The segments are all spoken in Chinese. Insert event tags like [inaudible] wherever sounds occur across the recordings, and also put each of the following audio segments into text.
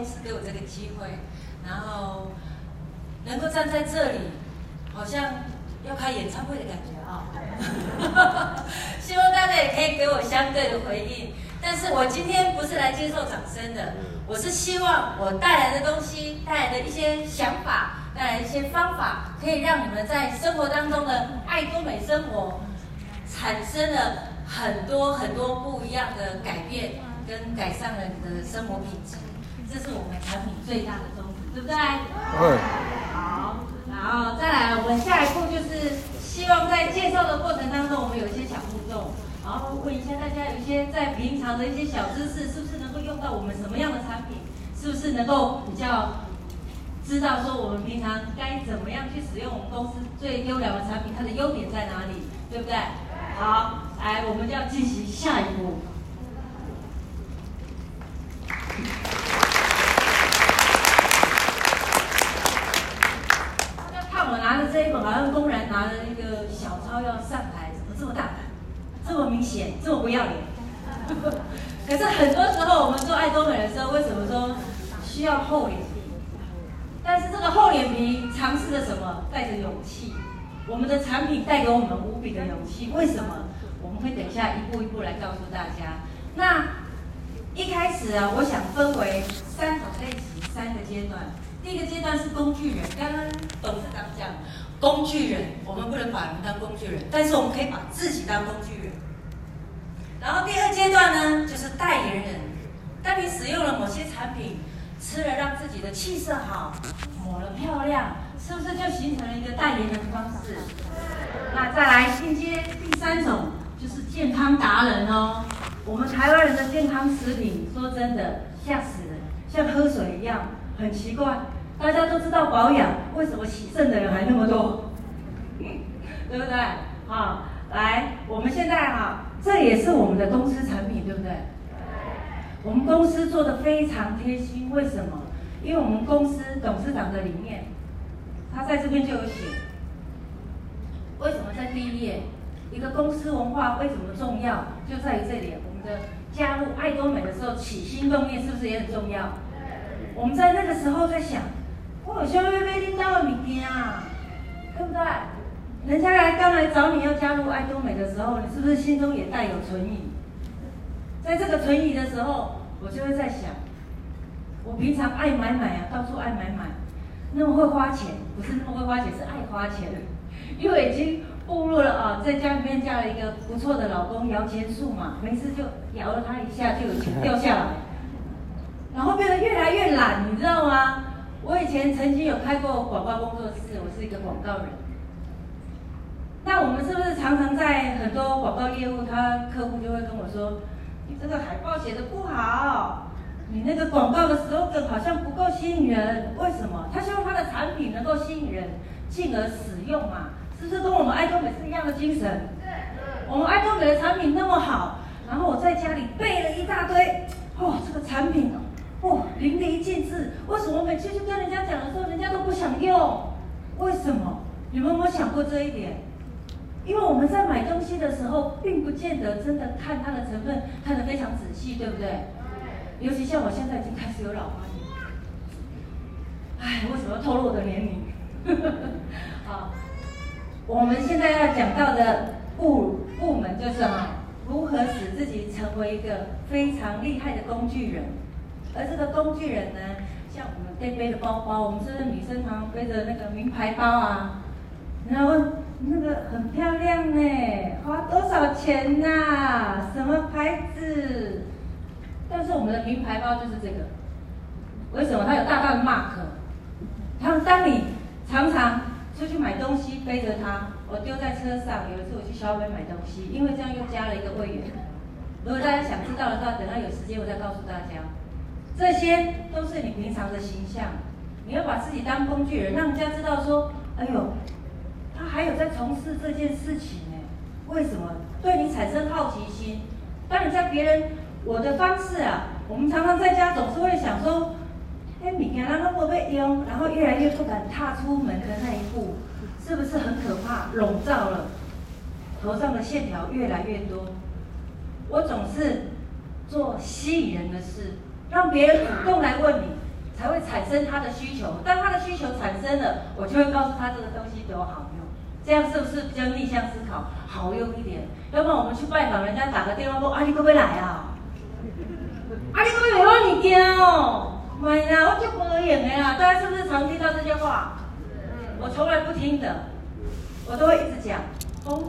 公司给我这个机会，然后能够站在这里，好像要开演唱会的感觉啊、哦！[laughs] 希望大家也可以给我相对的回应。但是我今天不是来接受掌声的，我是希望我带来的东西，带来的一些想法，带来一些方法，可以让你们在生活当中的爱多美生活产生了很多很多不一样的改变，跟改善了你的生活品质。这是我们产品最大的宗旨，对不对？对。好，然后再来，我们下一步就是希望在介绍的过程当中，我们有一些小互动。然后问一下大家，有一些在平常的一些小知识，是不是能够用到我们什么样的产品？是不是能够比较知道说我们平常该怎么样去使用我们公司最优良的产品，它的优点在哪里，对不对？好，来，我们就要进行下一步。大家看我拿着这一本，好像公然拿着一个小抄要上台，怎么这么大胆？这么明显，这么不要脸。可是很多时候，我们做爱多美的时候，为什么说需要厚脸皮？但是这个厚脸皮尝试着什么？带着勇气。我们的产品带给我们无比的勇气。为什么？我们会等一下一步一步来告诉大家。那一开始啊，我想分为三种类型，三个阶段。第一个阶段是工具人，刚刚董事长讲。工具人，我们不能把人当工具人，但是我们可以把自己当工具人。然后第二阶段呢，就是代言人。当你使用了某些产品，吃了让自己的气色好，抹了漂亮，是不是就形成了一个代言人的方式？那再来进阶第三种，就是健康达人哦。我们台湾人的健康食品，说真的吓死人，像喝水一样，很奇怪。大家都知道保养，为什么洗肾的人还那么多？[laughs] 对不对？好，来，我们现在哈，这也是我们的公司产品，对不对？我们公司做的非常贴心，为什么？因为我们公司董事长的理念，他在这边就有写。为什么在第一页？一个公司文化为什么重要？就在于这里，我们的加入爱多美的时候，起心动念是不是也很重要？我们在那个时候在想。我想要买恁家的明天啊，对不对？人家来刚来找你要加入爱多美的时候，你是不是心中也带有存疑？在这个存疑的时候，我就会在想，我平常爱买买啊，到处爱买买，那么会花钱，不是那么会花钱，是爱花钱。因为已经步入了啊，在家里面嫁了一个不错的老公，摇钱树嘛，没事就摇了他一下，就有钱掉下来，然后变得越来越懒，你知道吗？我以前曾经有开过广告工作室，我是一个广告人。那我们是不是常常在很多广告业务，他客户就会跟我说：“你这个海报写的不好，你那个广告的 slogan 好像不够吸引人。为什么？他希望他的产品能够吸引人，进而使用嘛？是不是跟我们爱多美是一样的精神？对我们爱多美的产品那么好，然后我在家里备了一大堆，哦，这个产品。”哦，淋漓尽致。为什么每次去跟人家讲的时候，人家都不想用？为什么？你们有没有想过这一点？因为我们在买东西的时候，并不见得真的看它的成分看得非常仔细，对不对？尤其像我现在已经开始有老花眼。哎，为什么要透露我的年龄？好，[laughs] 我们现在要讲到的部部门就是什么？如何使自己成为一个非常厉害的工具人？而这个工具人呢，像我们背背的包包，我们是不是女生常常背着那个名牌包啊？然后那个很漂亮呢，花多少钱呐、啊？什么牌子？但是我们的名牌包就是这个，为什么它有大大的 mark？然后当你常常出去买东西背着它，我丢在车上。有一次我去小北买东西，因为这样又加了一个会员。如果大家想知道的话，等到有时间我再告诉大家。这些都是你平常的形象，你要把自己当工具人，让人家知道说，哎呦，还有在从事这件事情呢。为什么？对你产生好奇心。当你在别人我的方式啊，我们常常在家总是会想说，哎，你看他那么被用，然后越来越不敢踏出门的那一步，是不是很可怕？笼罩了，头上的线条越来越多。我总是做吸引人的事。让别人主动来问你，才会产生他的需求。当他的需求产生了，我就会告诉他这个东西多好。这样是不是比较逆向思考，好用一点？要不然我们去拜访人家，打个电话说：“啊，你可不可以来啊？”“ [laughs] 啊，你可不可以来我物件哦？”“没啦，我就无闲的啦。”大家是不是常听到这些话？我从来不听的，我都会一直讲。哦，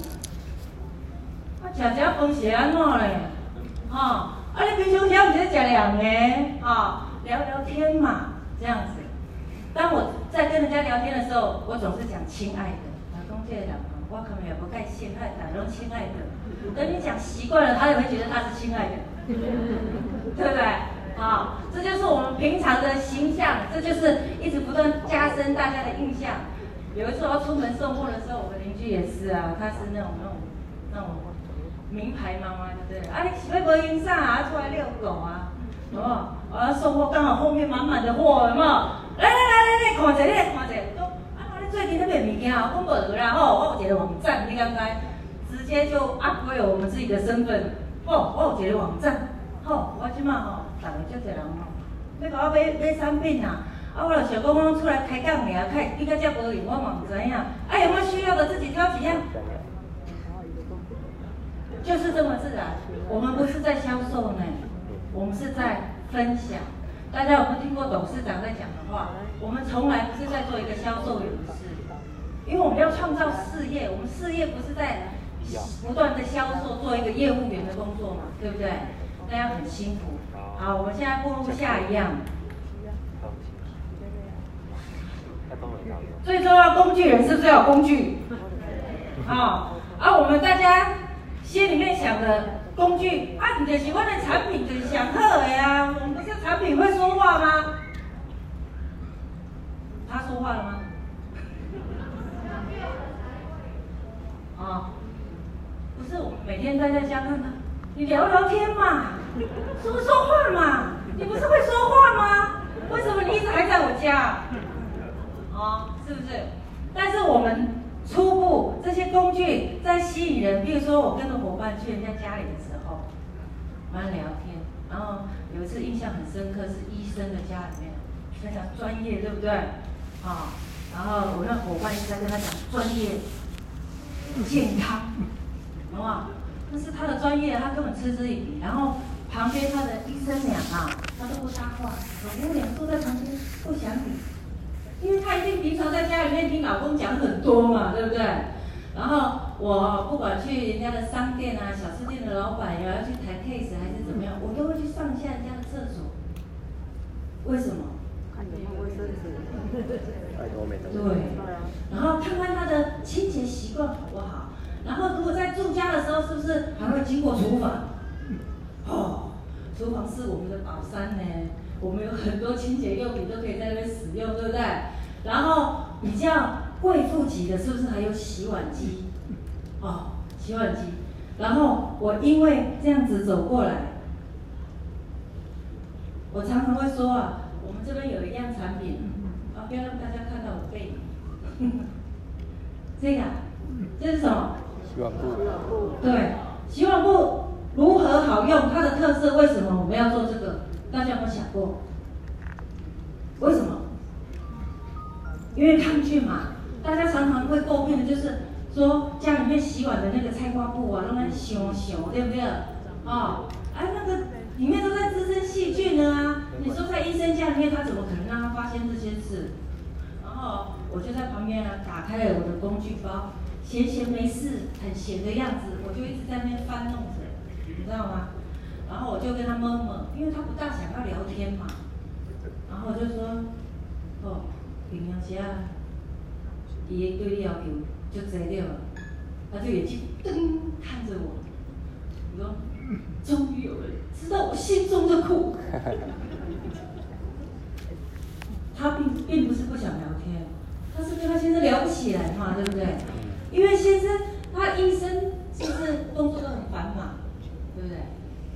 啊，吃这饭是安怎嘞？哈、哦，啊，你平常时不是吃凉的？哈、哦，聊聊天嘛，这样子。当我在跟人家聊天的时候，我总是讲“亲爱的”。对的，我可能也不该亲爱的，然后亲爱的，跟你讲习惯了，他也会觉得他是亲爱的，对不对？啊，这就是我们平常的形象，这就是一直不断加深大家的印象。有一次我要出门送货的时候，我的邻居也是啊，他是那种那种那种名牌妈妈，对不对？啊，你喜欢播音上啊，出来遛狗啊，哦？我要送货，刚好后面满满的货，有没有？来来来来来，看一下，来看一下。最近那边物件啊，我无啦吼，我有一个网站，你刚才直接就 upgrade 我们自己的身份，哦，我有一个网站，吼，我即马吼，逐个足侪人吼，要甲我买买产品啊，啊，我就想讲，我出来开讲尔，开比较遮无用，我嘛唔知影，啊，有没有需要的自己挑几样，就是这么自然。我们不是在销售呢，我们是在分享。大家有没有听过董事长在讲的话？我们从来不是在做一个销售员的事，因为我们要创造事业。我们事业不是在不断的销售，做一个业务员的工作嘛，对不对？那样很辛苦。好，我们现在步入下一样。最重要工具人是不是要有工具？好，而我们大家心里面想的。工具啊，你就是我的产品就是上好的啊。产品会说话吗？他说话了吗？啊，不是，我每天待在家看他，你聊聊天嘛，说说话嘛。你不是会说话吗？为什么你一直还在我家？啊，是不是？但是我们。初步这些工具在吸引人，比如说我跟着伙伴去人家家里的时候，我们聊天，然后有一次印象很深刻，是医生的家里面，他讲专业，对不对？啊，然后我那伙伴一直在跟他讲专业、健康，好不好？那是他的专业，他根本嗤之以鼻。然后旁边他的医生娘啊，他都不搭话，老公娘坐在旁边不想理。因为他一定平常在家里面听老公讲很多嘛，对不对？然后我不管去人家的商店啊、小吃店的老板，也要去谈 case 还是怎么样，我都会去上下人家的厕所。为什么？看有没有卫生纸。对。然后看看他的清洁习惯好不好。然后如果在住家的时候，是不是还会经过厨房？哦，厨房是我们的宝山呢。我们有很多清洁用品都可以在那边使用，对不对？然后比较贵妇级的，是不是还有洗碗机？哦，洗碗机。然后我因为这样子走过来，我常常会说啊，我们这边有一样产品，啊，不要让大家看到我背影。[laughs] 这个，这是什么？洗碗布。对，洗碗布如何好用？它的特色为什么我们要做这个？大家有没有想过，为什么？因为抗菌嘛。大家常常会诟病的就是说，家里面洗碗的那个菜瓜布啊，让它熊熊，对不对？啊、哦，哎，那个里面都在滋生细菌呢啊！你说在医生家里面，他怎么可能让他发现这些事？然后我就在旁边呢，打开了我的工具包，闲闲没事，很闲的样子，我就一直在那边翻弄着，你知道吗？然后我就跟他摸摸，因为他不大想要聊天嘛。然后我就说：“哦，平常时啊，伊对你要求就这了。”他就眼睛瞪看着我，我说：“终于有人知道我心中的苦。[laughs] ”他并并不是不想聊天，他是跟他先生聊不起来嘛，对不对？因为先生他一生就是工作都很繁忙，对不对？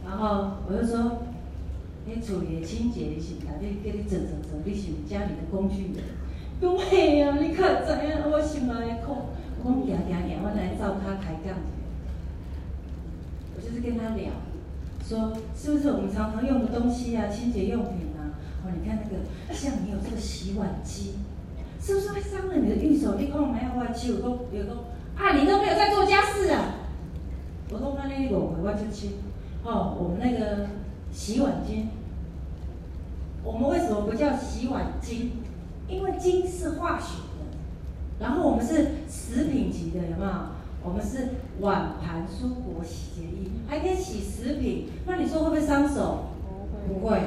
然后我就说，你处理的清洁的是哪里？给你整整整，你是家里的工具人。对呀、啊，你可怎样？我心内苦，我讲行行行，我来找他抬杠。我就是跟他聊，说是不是我们常常用的东西啊，清洁用品啊，哦，你看那个，像你有这个洗碗机，是不是会伤了你的玉手？你看我买好碗机，有都有都，啊，你都没有在做家事啊！我说那那个我外就去，哦，我们那个洗碗机，我们为什么不叫洗碗巾？因为巾是化学的，然后我们是食品级的，有没有？我们是碗盘蔬果洗洁液，还可以洗食品。那你说会不会伤手？不会。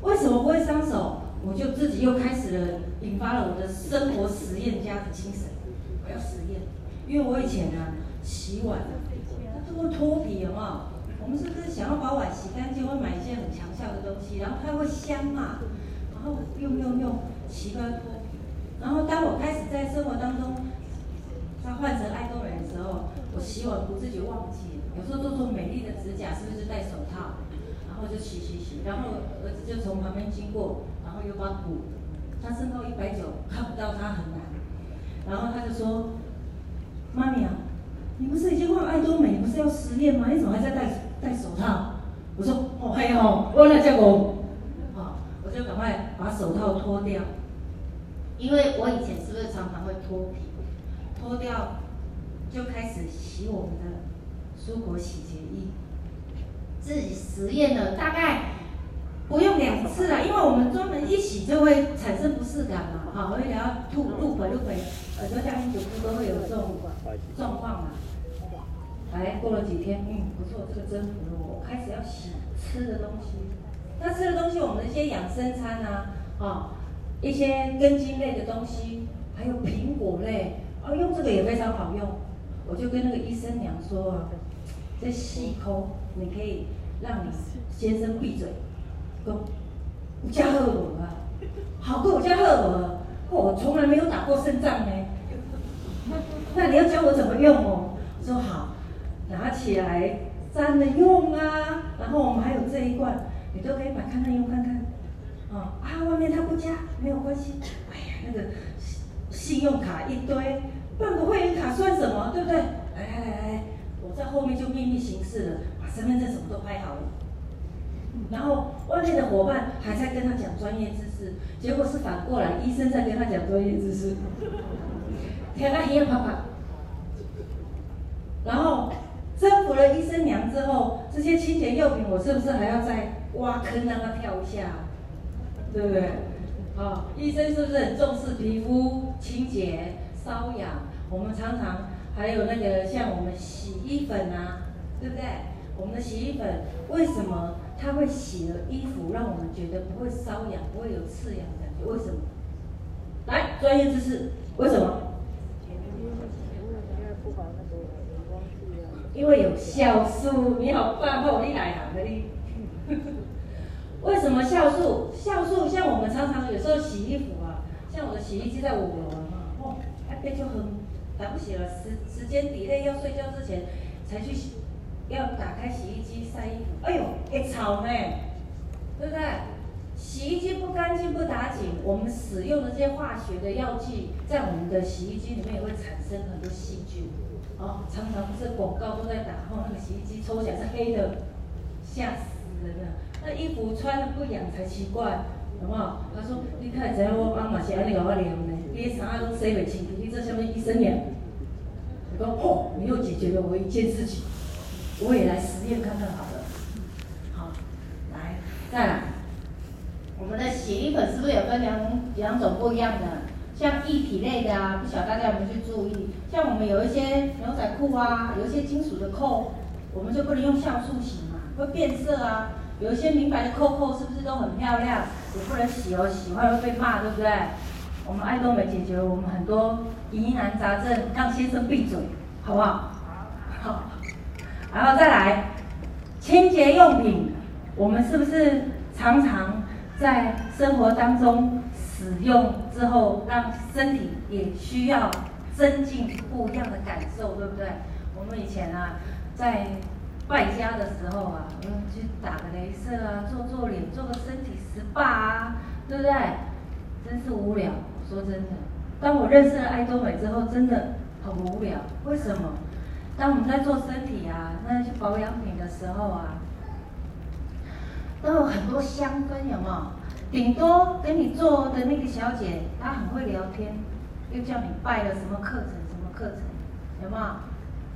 为什么不会伤手？我就自己又开始了，引发了我的生活实验家的精神。我要实验，因为我以前呢、啊、洗碗，它都会脱皮，有没有？我们是不是想要把碗洗干净，会买一些很强效的东西，然后它会香嘛？然后用用用，洗不脱皮。然后当我开始在生活当中。他换成爱洗碗不自觉忘记了。有时候做做美丽的指甲，是不是就戴手套？然后就洗洗洗，然后儿子就从旁边经过，然后又把补。他身高一百九，看不到他很难。然后他就说：“妈咪啊，你不是已经换爱多美，你不是要实验吗？你怎么还在戴戴手套？”我说：“哦嘿哦，我来叫我。”啊，我就赶快把手套脱掉，因为我以前是不是常常会脱皮？脱掉，就开始洗我们的蔬果洗洁液。自己实验了大概不用两次了，因为我们专门一洗就会产生不适感嘛，好，而且要吐吐回吐回，耳朵下面皮肤都会有这种状况嘛。哎，过了几天，嗯，不错，这个征服了我，我开始要洗吃的东西。那吃的东西，我们的一些养生餐啊，啊，一些根茎类的东西，还有苹果类。哦，用这个也非常好用，我就跟那个医生娘说啊，这细抠你可以让你先生闭嘴，说我加荷尔蒙啊，好过我加荷尔蒙，我从来没有打过胜仗呢。那你要教我怎么用哦？我说好，拿起来沾着用啊，然后我们还有这一罐，你都可以买看看用看看，啊啊，外面他不加没有关系，哎呀那个。信用卡一堆，办个会员卡算什么，对不对？来来来来，我在后面就秘密行事了，把身份证什么都拍好了。然后外面的伙伴还在跟他讲专业知识，结果是反过来，医生在跟他讲专业知识，天啊，黑啪啪。然后征服了医生娘之后，这些清洁用品我是不是还要再挖坑让他跳一下？对不对？啊、哦，医生是不是很重视皮肤清洁、瘙痒？我们常常还有那个像我们洗衣粉啊，对不对？我们的洗衣粉为什么它会洗了衣服，让我们觉得不会瘙痒，不会有刺痒的感觉？为什么？来，专业知识，为什么？因为有酵素。你好棒，我你来啊，你。为什么酵素？酵素像我们常常有时候洗衣服啊，像我的洗衣机在五楼啊，哦，哎，别就很来不及了，时时间底内要睡觉之前才去洗，要打开洗衣机晒衣服，哎呦，会吵呢，对不对？洗衣机不干净不打紧，我们使用的这些化学的药剂，在我们的洗衣机里面也会产生很多细菌，哦，常常不是广告都在打，后那个洗衣机抽起来是黑的，吓死人了。那衣服穿的不痒才奇怪，好不好？他说：“你看，只要我妈妈是安尼给我量的，你啥都洗不清，你这什么医生呀？”我说：“哦，你又解决了我一件事情，我也来实验看看好了。”好，来，再来，我们的洗衣粉是不是有分两两种不一样的？像液体类的啊，不晓得大家有没有去注意？像我们有一些牛仔裤啊，有一些金属的扣，我们就不能用酵素洗嘛，会变色啊。有一些名牌的扣扣是不是都很漂亮？也不能洗哦，洗坏会被骂，对不对？我们爱多美解决了我们很多疑难杂症，让先生闭嘴，好不好？好。然后再来，清洁用品，我们是不是常常在生活当中使用之后，让身体也需要增进不一样的感受，对不对？我们以前啊，在。败家的时候啊，我们去打个镭射啊，做做脸，做个身体 SPA 啊，对不对？真是无聊。说真的，当我认识了爱多美之后，真的很无聊。为什么？当我们在做身体啊，那些保养品的时候啊，都有很多香氛，有没有？顶多给你做的那个小姐，她很会聊天，又叫你拜了什么课程什么课程，有没有？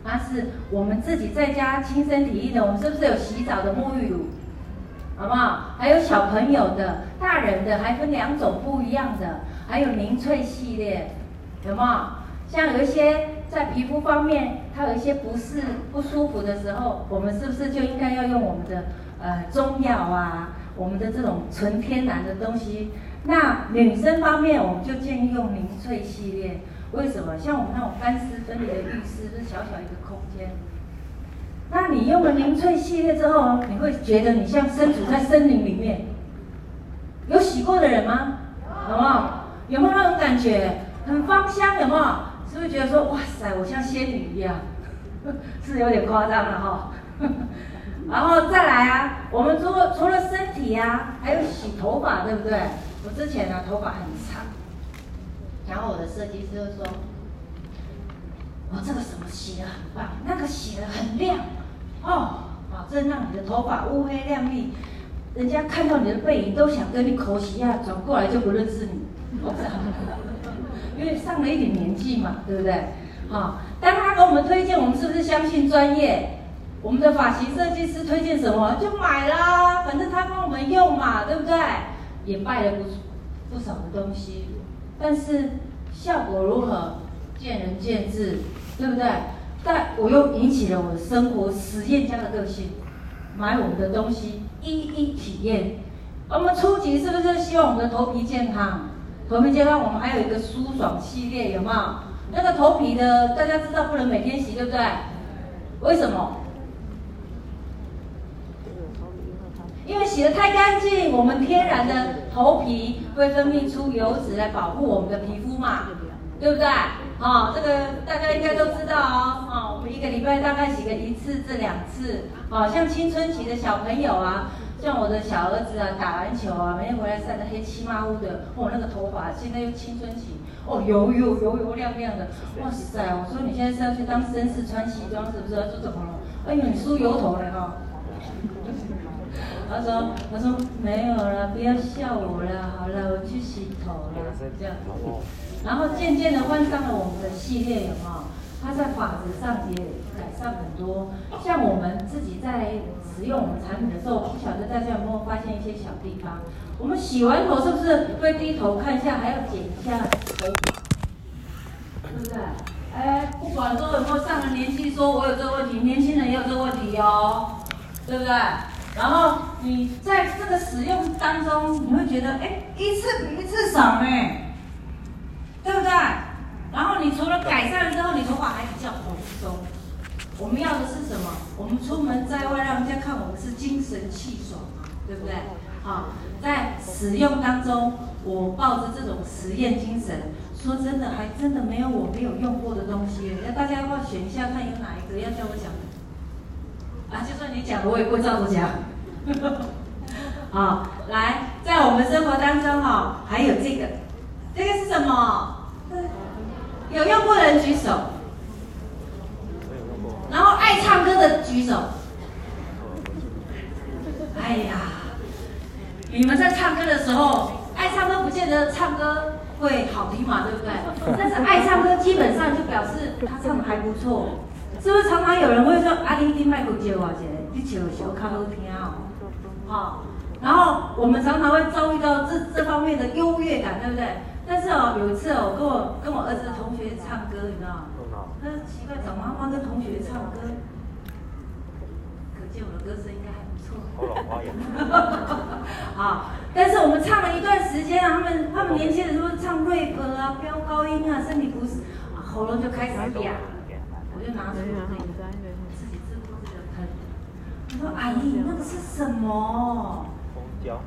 那是我们自己在家亲身体验的。我们是不是有洗澡的沐浴乳？好不好？还有小朋友的、大人的，还分两种不一样的，还有凝萃系列，有没有？像有一些在皮肤方面，它有一些不适、不舒服的时候，我们是不是就应该要用我们的呃中药啊？我们的这种纯天然的东西。那女生方面，我们就建议用凝萃系列。为什么？像我们那种干湿分离的浴室，是小小一个空间。那你用了凝萃系列之后，你会觉得你像身处在森林里面。有洗过的人吗？有没有？有没有那种感觉？很芳香，有没有？是不是觉得说，哇塞，我像仙女一样？[laughs] 是有点夸张了哈。[laughs] 然后再来啊，我们除了除了身体啊，还有洗头发，对不对？我之前呢、啊，头发很长，然后我的设计师就说，我这个什么洗的很棒，那个洗的很亮，哦，保证让你的头发乌黑亮丽，人家看到你的背影都想跟你口洗啊，转过来就不认识你，我知道，因为上了一点年纪嘛，对不对？好、哦，当他给我们推荐，我们是不是相信专业？我们的发型设计师推荐什么就买啦，反正他帮我们用嘛，对不对？也卖了不不少的东西，但是效果如何，见仁见智，对不对？但我又引起了我的生活实验家的个性，买我们的东西一一体验。我们初级是不是希望我们的头皮健康？头皮健康，我们还有一个舒爽系列，有没有？那个头皮的大家知道不能每天洗，对不对？为什么？因为洗得太干净，我们天然的头皮会分泌出油脂来保护我们的皮肤嘛，对不对？啊、哦，这个大家应该都知道哦。啊、哦，我们一个礼拜大概洗个一次至两次。啊、哦，像青春期的小朋友啊，像我的小儿子啊，打篮球啊，每天回来晒得黑漆麻乌的，哦，那个头发现在又青春期，哦，油油油油亮亮的，哇塞！我说你现在是要去当绅士穿西装是不是？他说怎么了？哎呦，你梳油头了哈。他说：“他说没有了，不要笑我了，好了，我去洗头了，这样。然后渐渐的换上了我们的系列，有没有？他在发质上也改善很多。像我们自己在使用我们产品的时候，不晓得大家有没有发现一些小地方？我们洗完头是不是会低头看一下，还要剪一下头发，对不对？哎，不管说有没有上了年纪，说我有这个问题，年轻人也有这个问题哦，对不对？”然后你在这个使用当中，你会觉得，哎，一次比一次少呢，对不对？然后你除了改善了之后，你头发还比较蓬松。我们要的是什么？我们出门在外，让人家看我们是精神气爽嘛，对不对？好，在使用当中，我抱着这种实验精神，说真的，还真的没有我没有用过的东西。要大家要不要选一下，看有哪一个要叫我讲的？啊，就算你讲了，我也不会照着讲。[laughs] 啊，来，在我们生活当中哈，还有这个，这个是什么？有用过的人举手。爱唱歌的举手。哎呀，你们在唱歌的时候，爱唱歌不见得唱歌会好听嘛，对不对？但是爱唱歌基本上就表示他唱的还不错。是不是常常有人会说阿弟弟麦克接我姐，你唱的小卡好听哦，好，然后我们常常会遭遇到这这方面的优越感，对不对？但是哦，有一次哦，跟我跟我儿子的同学唱歌，你知道吗？他说奇怪，找妈妈跟同学唱歌，可见我的歌声应该还不错。好，[laughs] 但是我们唱了一段时间啊，他们他们年轻的时候唱 rap 啊，飙高音啊，身体不适，喉咙就开始哑。我就拿出那个自己自顾自的喷，他说：“阿姨，那个是什么？”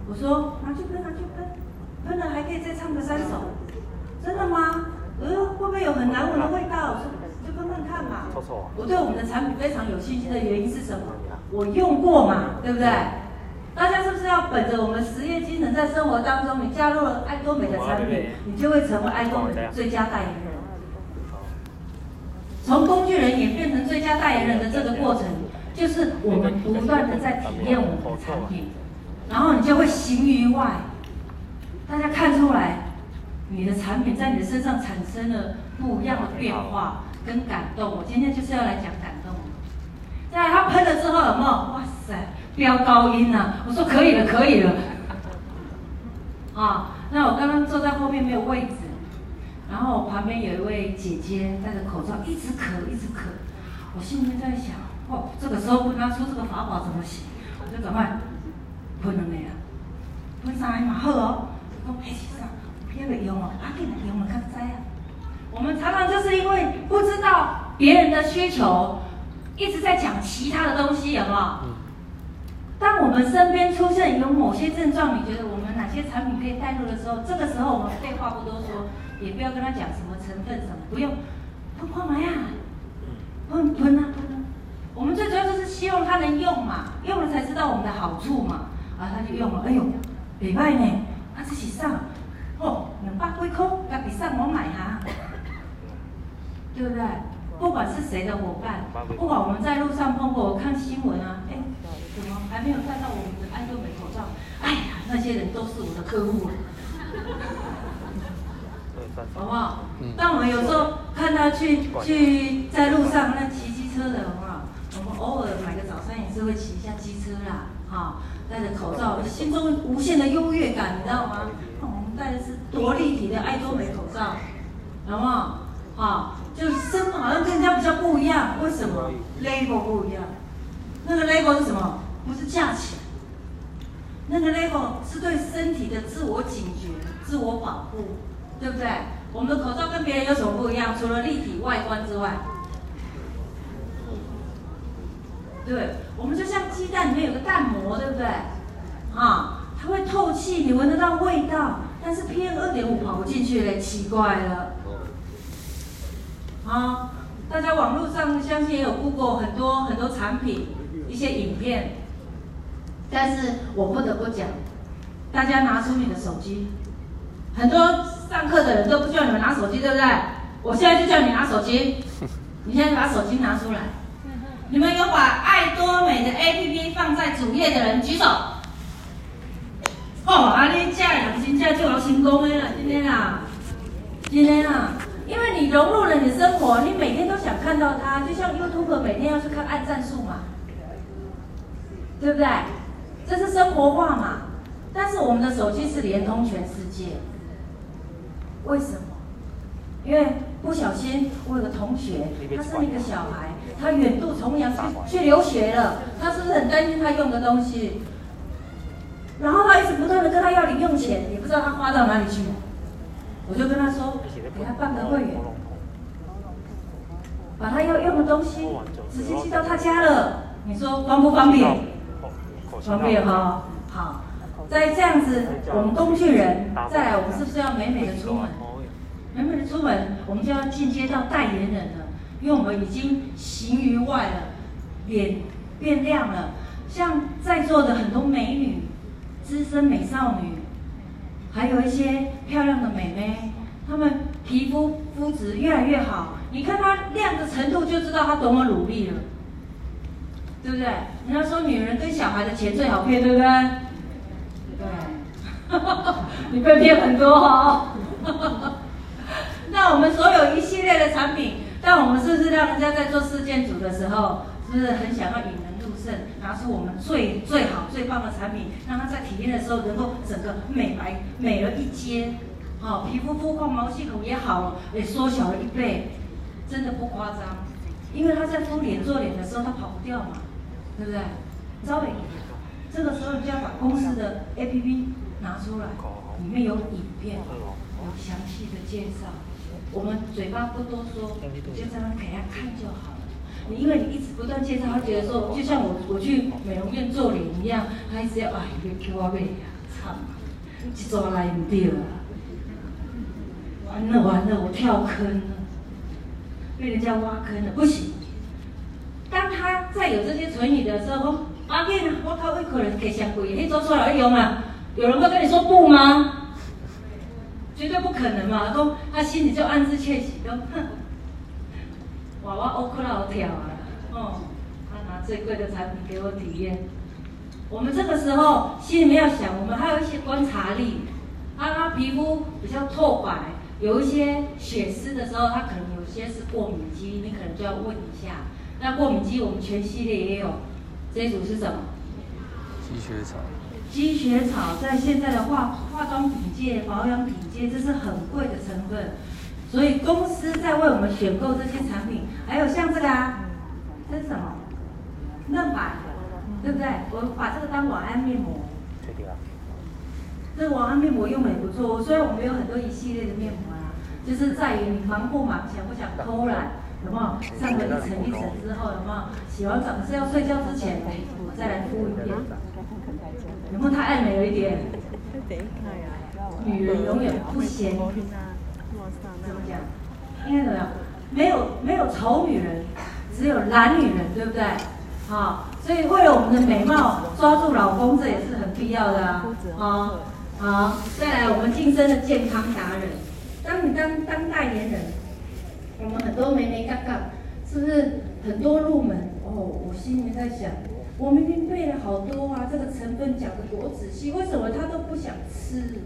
我说：“拿去喷，拿去喷，喷了还可以再唱个三首。”真的吗？呃，会不会有很难闻的味道？我说：“就喷喷看嘛。”我对我们的产品非常有信心的原因是什么？我用过嘛，对不对？大家是不是要本着我们实业精神，在生活当中，你加入了爱多美的产品，你就会成为爱多美的最佳代言人。从工具人演变成最佳代言人的这个过程，就是我们不断的在体验我们的产品，然后你就会行于外，大家看出来，你的产品在你的身上产生了不一样的变化跟感动。我今天就是要来讲感动。在他喷了之后有没有？哇塞，飙高音呐、啊！我说可以了，可以了。[laughs] 啊，那我刚刚坐在后面没有位置，然后我旁边有一位姐姐戴着口罩，一直咳，一直咳。我心里面在想，哦，这个时候不拿出这个法宝怎么行？我就赶快喷了没啊？喷上来嘛好哦，我拍起上，别个用哦，阿给的用了看灾啊。我们常常就是因为不知道别人的需求。一直在讲其他的东西，有没有？当我们身边出现有某些症状，你觉得我们哪些产品可以带入的时候，这个时候我们废话不多说，也不要跟他讲什么成分什么，不用，喷干嘛呀？喷喷啊喷啊！我们最主要就是希望他能用嘛，用了才知道我们的好处嘛。啊，他就用了，哎呦，礼拜呢，他自己上，哦，两百几块，他比上我买哈，对不对？不管是谁的伙伴，不管我们在路上碰过，我看新闻啊，哎，怎么还没有看到我们的爱多美口罩？哎呀，那些人都是我的客户啊，好不好？当我们有时候看他去去在路上那骑机车的话，我们偶尔买个早餐也是会骑一下机车啦，哈，戴着口罩，心中无限的优越感，你知道吗？我们戴的是多立体的爱多美口罩，好不好？好。就是身好像跟人家比较不一样，为什么？label 不一样，那个 label 是什么？不是价钱，那个 label 是对身体的自我警觉、自我保护，对不对？我们的口罩跟别人有什么不一样？除了立体外观之外，对，我们就像鸡蛋里面有个蛋膜，对不对？啊，它会透气，你闻得到味道，但是 PM 二点五跑不进去嘞，奇怪了。啊，大家网络上相信也有 Google 很多很多产品一些影片，但是我不得不讲，大家拿出你的手机，很多上课的人都不叫你们拿手机，对不对？我现在就叫你拿手机，[laughs] 你现在把手机拿出来，你们有把爱多美的 APP 放在主页的人举手。哦，阿丽家养亲家就要成功的了，今天啊，今天啊。因为你融入了你的生活，你每天都想看到他，就像 YouTube 每天要去看按赞数嘛，对不对？这是生活化嘛。但是我们的手机是连通全世界，为什么？因为不小心，我有个同学，他是一个小孩，他远渡重洋去去留学了，他是不是很担心他用的东西？然后他一直不断的跟他要零用钱，也不知道他花到哪里去。我就跟他说，给他办个会员，把他要用的东西直接寄到他家了。你说方不方便？方便哈。好，再这样子，我们工具人，再来，我们是不是要美美的出门？美美的出门，我们就要进阶到代言人了，因为我们已经形于外了，脸变亮了。像在座的很多美女，资深美少女。还有一些漂亮的美眉，她们皮肤肤质越来越好，你看她亮的程度就知道她多么努力了，对不对？人家说女人跟小孩的钱最好骗，对不对？对，[laughs] 你被骗很多哦。[laughs] 那我们所有一系列的产品，但我们是不是让人家在做事件组的时候，是不是很想要引拿出我们最最好最棒的产品，让他在体验的时候能够整个美白美了一阶，好，皮肤肤况毛细孔也好了，也缩小了一倍，真的不夸张。因为他在敷脸做脸的时候，他跑不掉嘛，对不对？招美，这个时候就要把公司的 APP 拿出来，里面有影片，有详细的介绍。我们嘴巴不多说，就这样给他看就好。你因为你一直不断介绍，他觉得说，就像我我去美容院做脸一样，他一直要哎，你给我背呀，操，一抓来唔对了，完了完了，我跳坑了，被人家挖坑了，不行。当他在有这些存疑的时候，阿健，我靠，一个人给香贵，你做出来会用啊？有人会跟你说不吗？绝对不可能嘛！都他心里就暗自窃喜，都哼。娃娃欧克劳跳啊！哦，他拿最贵的产品给我体验。我们这个时候心里面要想，我们还有一些观察力，他他皮肤比较透白，有一些血丝的时候，他可能有些是过敏肌，你可能就要问一下。那过敏肌我们全系列也有，这一组是什么？积雪草。积雪草在现在的化化妆品界、保养品界，这是很贵的成分，所以公司在为我们选购这些产品，还有像这个啊，这是什么？嫩白，对不对？我把这个当晚安面膜。这个晚安面膜用的也不错，虽然我们有很多一系列的面膜啊，就是在于你忙不忙，想不想偷懒。有没有上个一层一层之后，有没有洗完澡是要睡觉之前，我再来敷一遍？有没有太爱美了一点？[laughs] 女人永远不嫌，怎么讲？应该怎么样？没有没有丑女人，只有懒女人，对不对？好，所以为了我们的美貌，抓住老公这也是很必要的啊。好，好，再来我们晋升的健康达人，当你当当代言人。我们很多眉眉杠杠，是不是很多入门？哦，我心里面在想，我明明背了好多啊，这个成分讲的多仔细，为什么他都不想吃？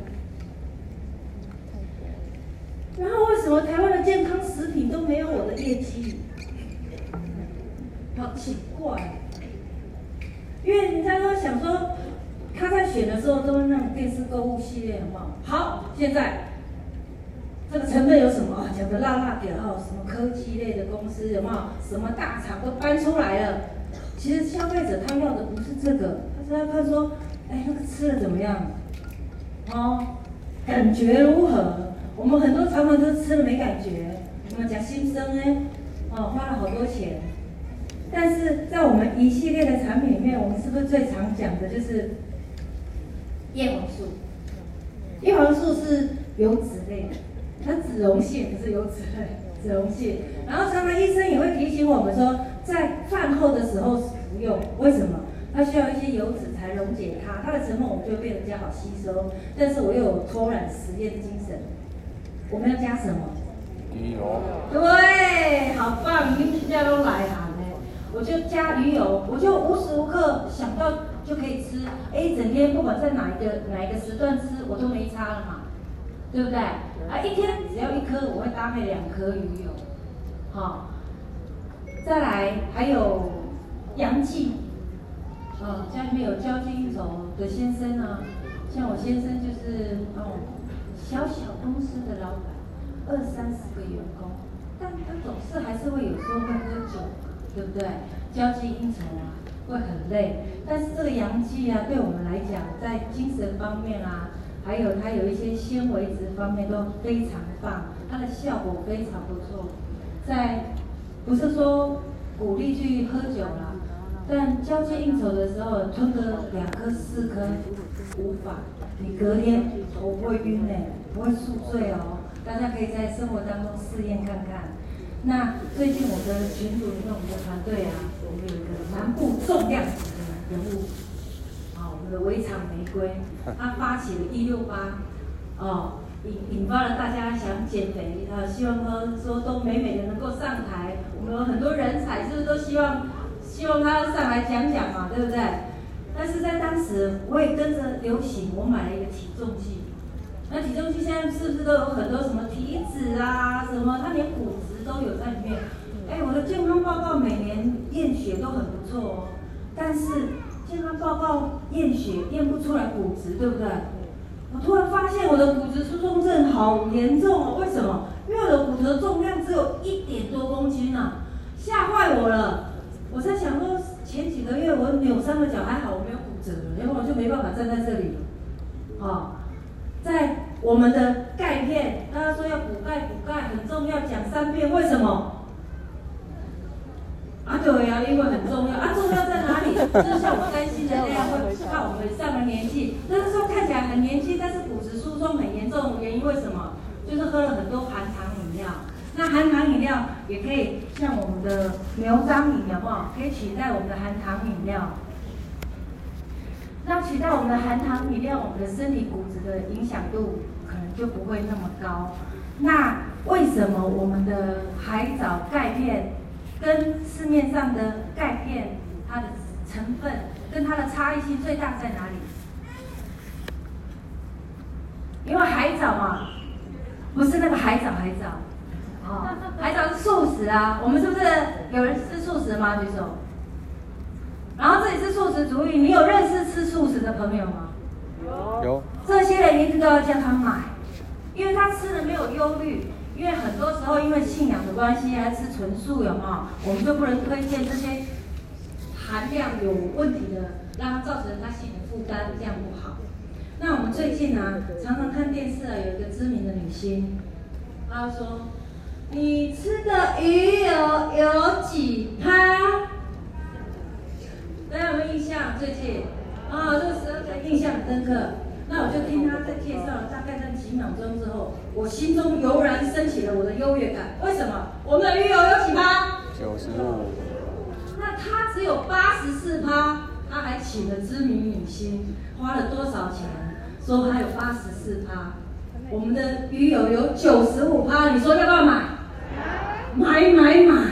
然后为什么台湾的健康食品都没有我的业绩？好奇怪，因为人家都想说，他在选的时候都是那种电视购物系列，好不好？现在。这个成分有什么？讲的辣辣的哦，什么科技类的公司有没有？什么大厂都搬出来了。其实消费者他要的不是这个，他是要看说，哎，那个吃的怎么样？哦，感觉如何？我们很多常常都吃了没感觉，我们讲新生呢，哦，花了好多钱。但是在我们一系列的产品里面，我们是不是最常讲的就是叶黄素？叶黄素是油脂类的。它脂溶性不是油脂类，[laughs] 脂溶性。然后常常医生也会提醒我们说，在饭后的时候服用，为什么？它需要一些油脂才溶解它，它的成分我们就会变得比较好吸收。但是我又有偷懒实验精神，我们要加什么？鱼油。对，好棒！你们家都来哈呢，我就加鱼油，我就无时无刻想到就可以吃。哎，一整天不管在哪一个哪一个时段吃，我都没差了嘛，对不对？啊，一天只要一颗，我会搭配两颗鱼油，好、哦，再来还有阳气，哦，家里面有交际应酬的先生啊，像我先生就是哦，小小公司的老板，二三十个员工，但他总是还是会有时候会喝酒，对不对？交际应酬啊，会很累，但是这个阳气啊，对我们来讲，在精神方面啊。还有它有一些纤维质方面都非常棒，它的效果非常不错。在不是说鼓励去喝酒啦，但交际应酬的时候吞个两颗四颗无法，你隔天头不会晕呢，不会宿醉哦。大家可以在生活当中试验看看。那最近我的群组里面，我们的团队啊，我们有一个南部重量级的人物。啊，我们的围场玫瑰，[laughs] 他发起了一六八，哦，引引发了大家想减肥，呃，希望说说都美美的能够上台。我们有很多人才，是不是都希望希望他上来讲讲嘛，对不对？但是在当时，我也跟着流行，我买了一个体重计。那体重计现在是不是都有很多什么体脂啊，什么，它连骨质都有在里面。哎，我的健康报告每年验血都很不错哦，但是。健康报告验血验不出来骨质，对不对？我突然发现我的骨质疏松症好严重哦，为什么？因为我的骨头重量只有一点多公斤啊，吓坏我了。我在想说，前几个月我扭伤了脚，还好我没有骨折，然后我就没办法站在这里。好，在我们的钙片，大家说要补钙，补钙很重要，讲三遍，为什么？啊，对呀，因为很重要啊，重要在哪里？就像我担心的那样，会怕我们上了年纪，那个时候看起来很年轻，但是骨质疏松很严重，原因为什么？就是喝了很多含糖饮料。那含糖饮料也可以像我们的牛樟饮，有没有？可以取代我们的含糖饮料。那取代我们的含糖饮料，我们的身体骨质的影响度可能就不会那么高。那为什么我们的海藻钙片？跟市面上的钙片，它的成分跟它的差异性最大在哪里？因为海藻嘛，不是那个海藻海藻，哦，海藻是素食啊。我们是不是有人吃素食吗？举手。然后这里是素食主义，你有认识吃素食的朋友吗？有。有。这些人一定都要叫他买，因为他吃的没有忧虑。因为很多时候因为信仰的关系，还吃纯素有没有？我们就不能推荐这些含量有问题的，让他造成他心理负担，这样不好。那我们最近呢、啊，常常看电视啊，有一个知名的女星，她说：“你吃的鱼油有几趴？”大家有没有印象？最近啊，这个时候印象很深刻。那我就听他在介绍，大概在几秒钟之后，我心中油然升起了我的优越感。为什么？我们的鱼油有几趴？九十五。那他只有八十四趴，他还请了知名影星，花了多少钱？说他有八十四趴，我们的鱼友有九十五趴，你说要不要买？买买买，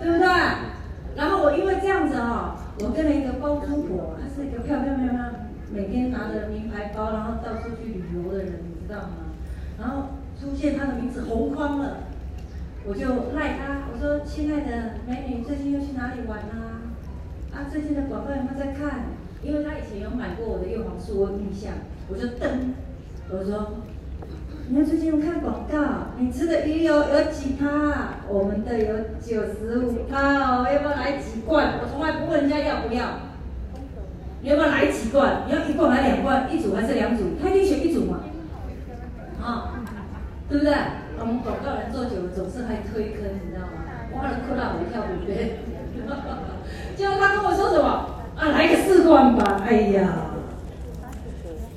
对不对？然后我因为这样子哦，我跟了一个包租婆，她是一个漂漂亮亮，每天拿着名牌包，然后到处去旅游的人，你知道吗？然后出现她的名字红框了，我就赖她，我说亲爱的美女，最近又去哪里玩啊？啊，最近的广告有没有在看？因为他以前有买过我的叶黄素，我有印象，我就瞪，我说，你看最近有看广告，你吃的鱼油有几趴？我们的有九十五趴哦，要不要来几罐？问人家要不要，你要不要来几罐？你要一罐还是两罐？一组还是两组？他一定选一组嘛，啊、对不对？我们广告人做久了，总是还推坑，你知道吗？挖了裤裆我跳，对不对？结果他跟我说什么？啊，来个四罐吧！哎呀，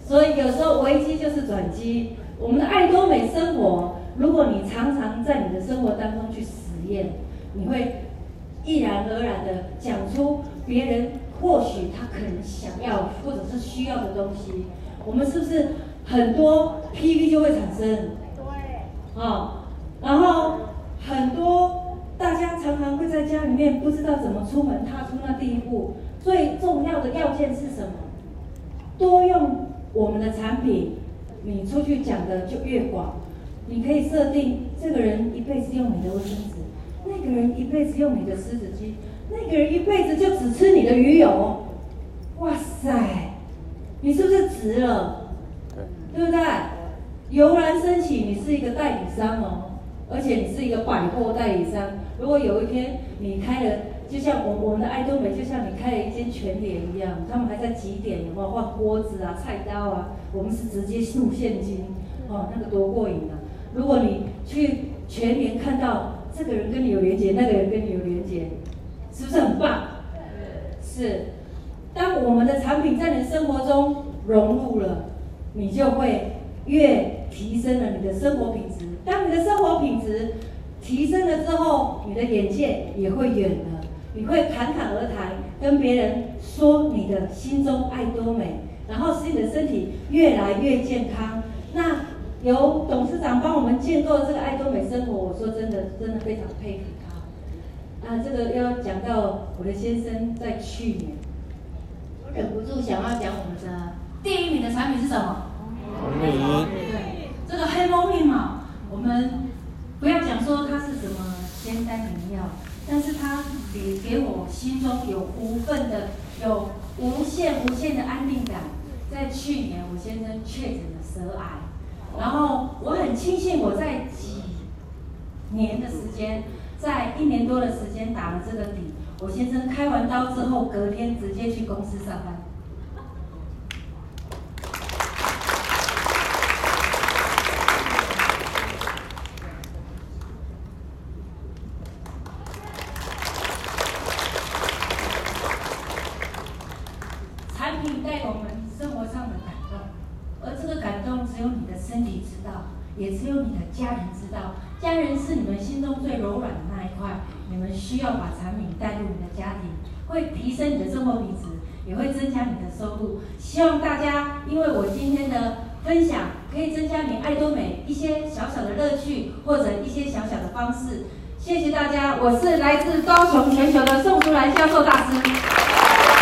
所以有时候危机就是转机。我们的爱多美生活，如果你常常在你的生活当中去实验，你会毅然而然的讲出别人或许他可能想要或者是需要的东西。我们是不是很多 PV 就会产生？对。啊，然后很多大家常常会在家里面不知道怎么出门，踏出那第一步。最重要的要件是什么？多用我们的产品，你出去讲的就越广。你可以设定这个人一辈子用你的卫生纸，那个人一辈子用你的湿纸巾，那个人一辈子就只吃你的鱼油。哇塞，你是不是值了？对，对不对？油然升起，你是一个代理商哦，而且你是一个百货代理商。如果有一天你开了。就像我我们的爱多美，就像你开了一间全联一样，他们还在几点，有没有换锅子啊、菜刀啊？我们是直接入现金，哦，那个多过瘾啊！如果你去全联看到这个人跟你有连接，那个人跟你有连接，是不是很棒？是。当我们的产品在你的生活中融入了，你就会越提升了你的生活品质。当你的生活品质提升了之后，你的眼界也会远了。你会侃侃而谈，跟别人说你的心中爱多美，然后使你的身体越来越健康。那由董事长帮我们建构这个爱多美生活，我说真的，真的非常佩服他。啊，这个要讲到我的先生在去年，我忍不住想要讲我们的第一名的产品是什么？蜂蜜。对，这个黑蜂蜜嘛，我们不要讲说它是什么仙丹灵药。但是它给给我心中有无份的，有无限无限的安定感。在去年，我先生确诊了舌癌，然后我很庆幸我在几年的时间，在一年多的时间打了这个底。我先生开完刀之后，隔天直接去公司上班。也只有你的家人知道，家人是你们心中最柔软的那一块。你们需要把产品带入你的家庭，会提升你的生活品质，也会增加你的收入。希望大家因为我今天的分享，可以增加你爱多美一些小小的乐趣，或者一些小小的方式。谢谢大家，我是来自高雄全球的宋淑兰销售大师。